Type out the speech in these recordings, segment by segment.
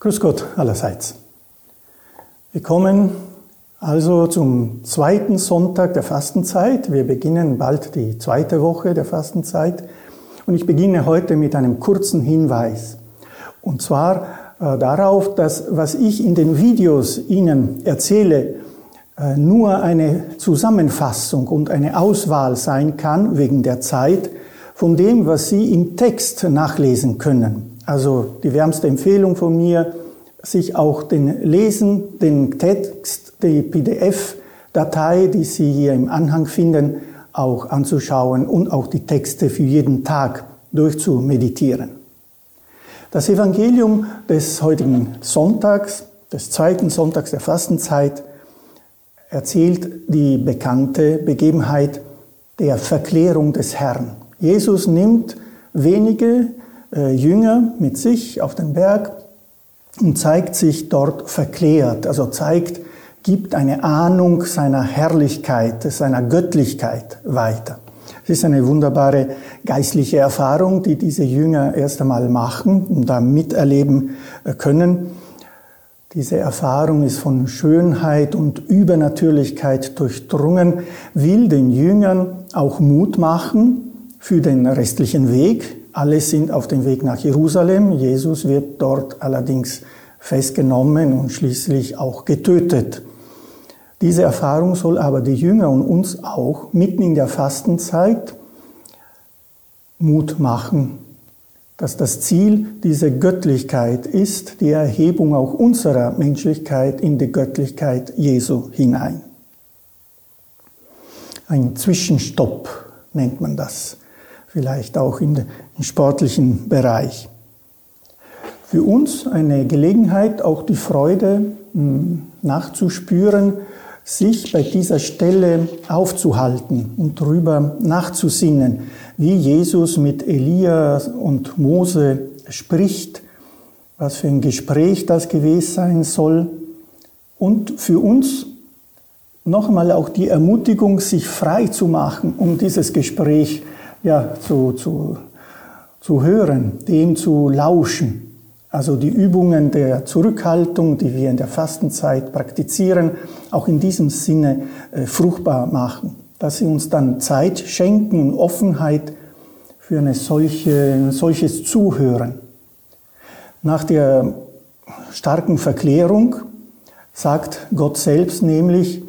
Grüß Gott allerseits. Wir kommen also zum zweiten Sonntag der Fastenzeit. Wir beginnen bald die zweite Woche der Fastenzeit. Und ich beginne heute mit einem kurzen Hinweis. Und zwar äh, darauf, dass was ich in den Videos Ihnen erzähle, äh, nur eine Zusammenfassung und eine Auswahl sein kann wegen der Zeit von dem, was Sie im Text nachlesen können. Also die wärmste Empfehlung von mir, sich auch den Lesen, den Text, die PDF-Datei, die Sie hier im Anhang finden, auch anzuschauen und auch die Texte für jeden Tag durchzumeditieren. Das Evangelium des heutigen Sonntags, des zweiten Sonntags der Fastenzeit, erzählt die bekannte Begebenheit der Verklärung des Herrn. Jesus nimmt wenige äh, Jünger mit sich auf den Berg und zeigt sich dort verklärt, also zeigt, gibt eine Ahnung seiner Herrlichkeit, seiner Göttlichkeit weiter. Es ist eine wunderbare geistliche Erfahrung, die diese Jünger erst einmal machen und da miterleben äh, können. Diese Erfahrung ist von Schönheit und Übernatürlichkeit durchdrungen, will den Jüngern auch Mut machen für den restlichen Weg, alle sind auf dem Weg nach Jerusalem. Jesus wird dort allerdings festgenommen und schließlich auch getötet. Diese Erfahrung soll aber die Jünger und uns auch mitten in der Fastenzeit Mut machen, dass das Ziel diese Göttlichkeit ist, die Erhebung auch unserer Menschlichkeit in die Göttlichkeit Jesu hinein. Ein Zwischenstopp nennt man das vielleicht auch im sportlichen Bereich. Für uns eine Gelegenheit, auch die Freude hm, nachzuspüren, sich bei dieser Stelle aufzuhalten und darüber nachzusinnen, wie Jesus mit Elia und Mose spricht, was für ein Gespräch das gewesen sein soll und für uns nochmal auch die Ermutigung, sich frei zu machen, um dieses Gespräch ja, zu, zu, zu hören, dem zu lauschen. Also die Übungen der Zurückhaltung, die wir in der Fastenzeit praktizieren, auch in diesem Sinne äh, fruchtbar machen, dass sie uns dann Zeit schenken und Offenheit für eine solche, ein solches Zuhören. Nach der starken Verklärung sagt Gott selbst nämlich,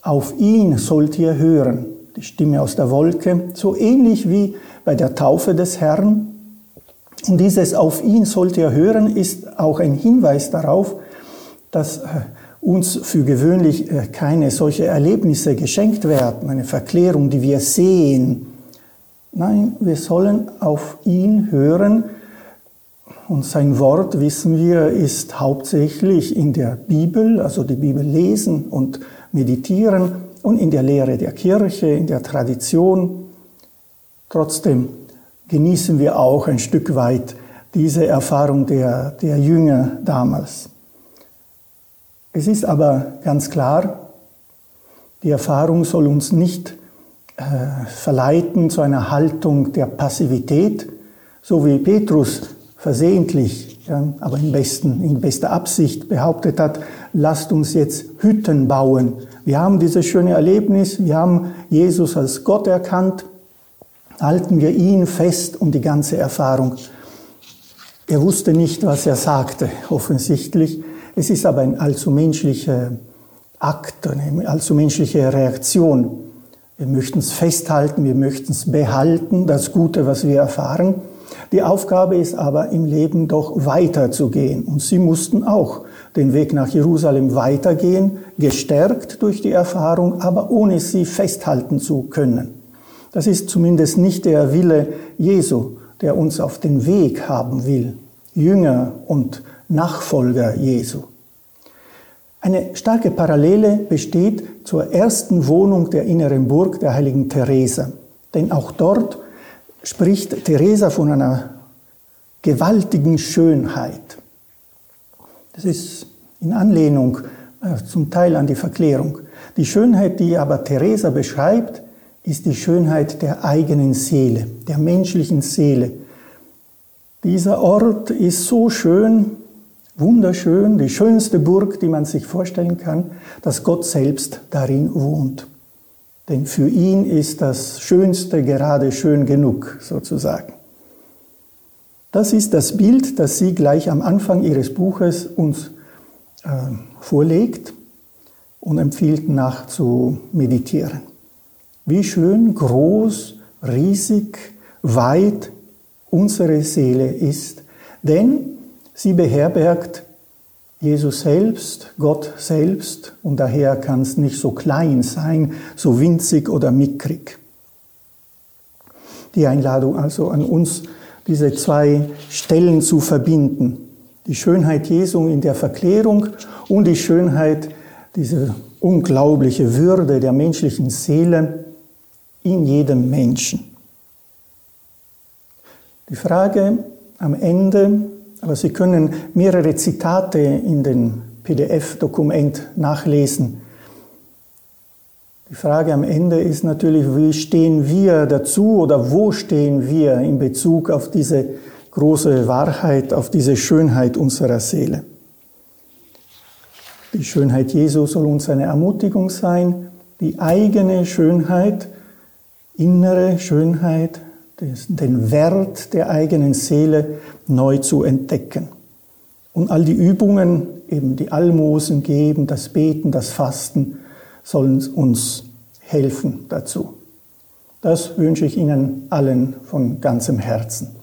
auf ihn sollt ihr hören die Stimme aus der Wolke, so ähnlich wie bei der Taufe des Herrn. Und dieses auf ihn sollt ihr hören ist auch ein Hinweis darauf, dass äh, uns für gewöhnlich äh, keine solche Erlebnisse geschenkt werden, eine Verklärung, die wir sehen. Nein, wir sollen auf ihn hören. Und sein Wort, wissen wir, ist hauptsächlich in der Bibel, also die Bibel lesen und meditieren und in der Lehre der Kirche, in der Tradition. Trotzdem genießen wir auch ein Stück weit diese Erfahrung der, der Jünger damals. Es ist aber ganz klar, die Erfahrung soll uns nicht äh, verleiten zu einer Haltung der Passivität, so wie Petrus versehentlich, ja, aber in, besten, in bester Absicht behauptet hat, lasst uns jetzt Hütten bauen wir haben dieses schöne Erlebnis, wir haben Jesus als Gott erkannt, halten wir ihn fest und die ganze Erfahrung. Er wusste nicht, was er sagte, offensichtlich. Es ist aber ein allzu menschlicher Akt, eine allzu menschliche Reaktion. Wir möchten es festhalten, wir möchten es behalten, das Gute, was wir erfahren. Die Aufgabe ist aber im Leben doch weiterzugehen. Und sie mussten auch den Weg nach Jerusalem weitergehen, gestärkt durch die Erfahrung, aber ohne sie festhalten zu können. Das ist zumindest nicht der Wille Jesu, der uns auf den Weg haben will, Jünger und Nachfolger Jesu. Eine starke Parallele besteht zur ersten Wohnung der inneren Burg der heiligen Theresa. Denn auch dort spricht Theresa von einer gewaltigen Schönheit. Das ist in Anlehnung äh, zum Teil an die Verklärung. Die Schönheit, die aber Theresa beschreibt, ist die Schönheit der eigenen Seele, der menschlichen Seele. Dieser Ort ist so schön, wunderschön, die schönste Burg, die man sich vorstellen kann, dass Gott selbst darin wohnt. Denn für ihn ist das Schönste gerade schön genug, sozusagen. Das ist das Bild, das sie gleich am Anfang ihres Buches uns äh, vorlegt und empfiehlt nach zu meditieren. Wie schön, groß, riesig, weit unsere Seele ist, denn sie beherbergt Jesus selbst, Gott selbst, und daher kann es nicht so klein sein, so winzig oder mickrig. Die Einladung also an uns, diese zwei Stellen zu verbinden. Die Schönheit Jesu in der Verklärung und die Schönheit, diese unglaubliche Würde der menschlichen Seele in jedem Menschen. Die Frage am Ende, aber Sie können mehrere Zitate in dem PDF-Dokument nachlesen. Die Frage am Ende ist natürlich, wie stehen wir dazu oder wo stehen wir in Bezug auf diese große Wahrheit, auf diese Schönheit unserer Seele. Die Schönheit Jesu soll uns eine Ermutigung sein, die eigene Schönheit, innere Schönheit den Wert der eigenen Seele neu zu entdecken. Und all die Übungen, eben die Almosen geben, das Beten, das Fasten, sollen uns helfen dazu. Das wünsche ich Ihnen allen von ganzem Herzen.